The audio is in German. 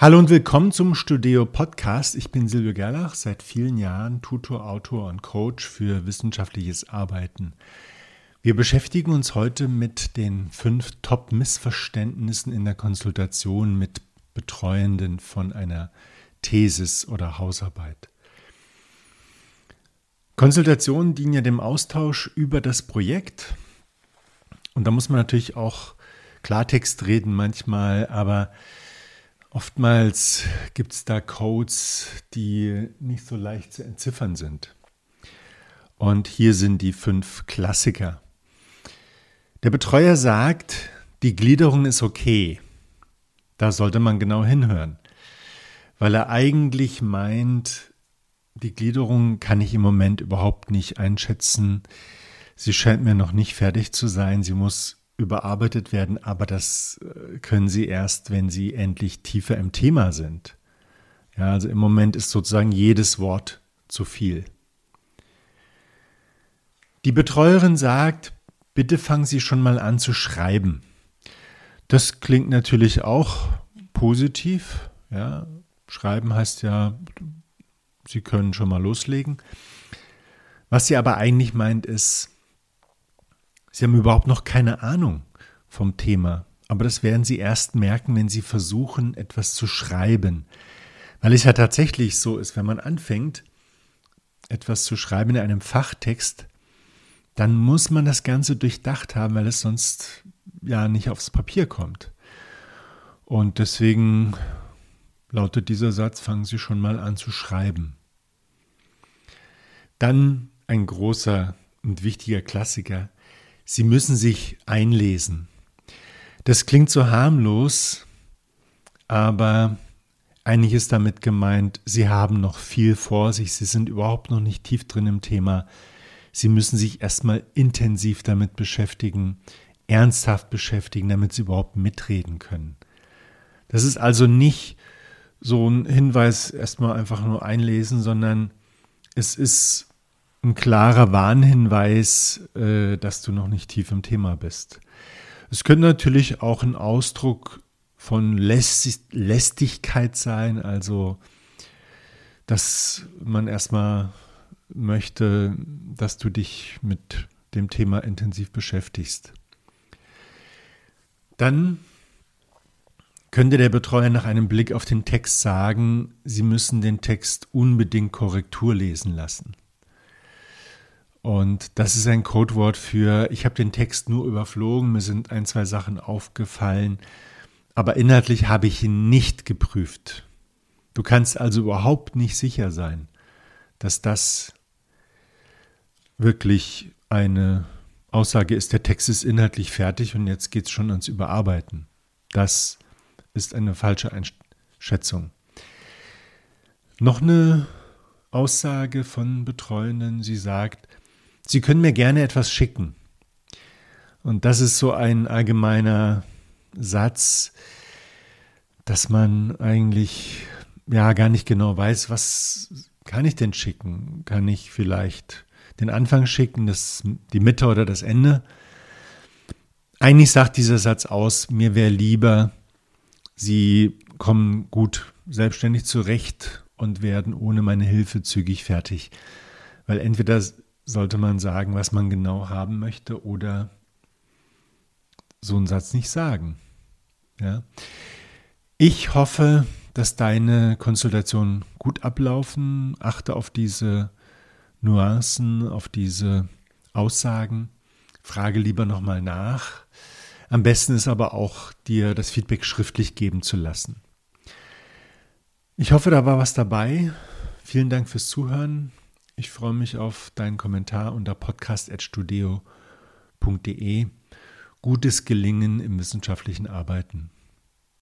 Hallo und willkommen zum Studio Podcast. Ich bin Silvio Gerlach, seit vielen Jahren Tutor, Autor und Coach für wissenschaftliches Arbeiten. Wir beschäftigen uns heute mit den fünf Top-Missverständnissen in der Konsultation mit Betreuenden von einer Thesis oder Hausarbeit. Konsultationen dienen ja dem Austausch über das Projekt. Und da muss man natürlich auch Klartext reden manchmal, aber Oftmals gibt es da Codes, die nicht so leicht zu entziffern sind. Und hier sind die fünf Klassiker. Der Betreuer sagt, die Gliederung ist okay. Da sollte man genau hinhören, weil er eigentlich meint, die Gliederung kann ich im Moment überhaupt nicht einschätzen. Sie scheint mir noch nicht fertig zu sein. Sie muss überarbeitet werden, aber das äh, können sie erst, wenn sie endlich tiefer im Thema sind. Ja, also im Moment ist sozusagen jedes Wort zu viel. Die Betreuerin sagt, bitte fangen Sie schon mal an zu schreiben. Das klingt natürlich auch positiv. Ja, schreiben heißt ja, Sie können schon mal loslegen. Was sie aber eigentlich meint, ist, Sie haben überhaupt noch keine Ahnung vom Thema. Aber das werden Sie erst merken, wenn Sie versuchen, etwas zu schreiben. Weil es ja tatsächlich so ist, wenn man anfängt, etwas zu schreiben in einem Fachtext, dann muss man das Ganze durchdacht haben, weil es sonst ja nicht aufs Papier kommt. Und deswegen lautet dieser Satz, fangen Sie schon mal an zu schreiben. Dann ein großer und wichtiger Klassiker, Sie müssen sich einlesen. Das klingt so harmlos, aber eigentlich ist damit gemeint, Sie haben noch viel vor sich, Sie sind überhaupt noch nicht tief drin im Thema. Sie müssen sich erstmal intensiv damit beschäftigen, ernsthaft beschäftigen, damit Sie überhaupt mitreden können. Das ist also nicht so ein Hinweis, erstmal einfach nur einlesen, sondern es ist ein klarer Warnhinweis, äh, dass du noch nicht tief im Thema bist. Es könnte natürlich auch ein Ausdruck von Lästigkeit sein, also dass man erstmal möchte, dass du dich mit dem Thema intensiv beschäftigst. Dann könnte der Betreuer nach einem Blick auf den Text sagen, Sie müssen den Text unbedingt Korrektur lesen lassen. Und das ist ein Codewort für, ich habe den Text nur überflogen, mir sind ein, zwei Sachen aufgefallen, aber inhaltlich habe ich ihn nicht geprüft. Du kannst also überhaupt nicht sicher sein, dass das wirklich eine Aussage ist, der Text ist inhaltlich fertig und jetzt geht es schon ans Überarbeiten. Das ist eine falsche Einschätzung. Noch eine Aussage von Betreuenden, sie sagt, Sie können mir gerne etwas schicken. Und das ist so ein allgemeiner Satz, dass man eigentlich ja gar nicht genau weiß, was kann ich denn schicken? Kann ich vielleicht den Anfang schicken, das, die Mitte oder das Ende? Eigentlich sagt dieser Satz aus, mir wäre lieber, Sie kommen gut selbstständig zurecht und werden ohne meine Hilfe zügig fertig. Weil entweder sollte man sagen, was man genau haben möchte oder so einen Satz nicht sagen. Ja. Ich hoffe, dass deine Konsultationen gut ablaufen. Achte auf diese Nuancen, auf diese Aussagen. Frage lieber nochmal nach. Am besten ist aber auch, dir das Feedback schriftlich geben zu lassen. Ich hoffe, da war was dabei. Vielen Dank fürs Zuhören. Ich freue mich auf deinen Kommentar unter podcast.studio.de. Gutes Gelingen im wissenschaftlichen Arbeiten.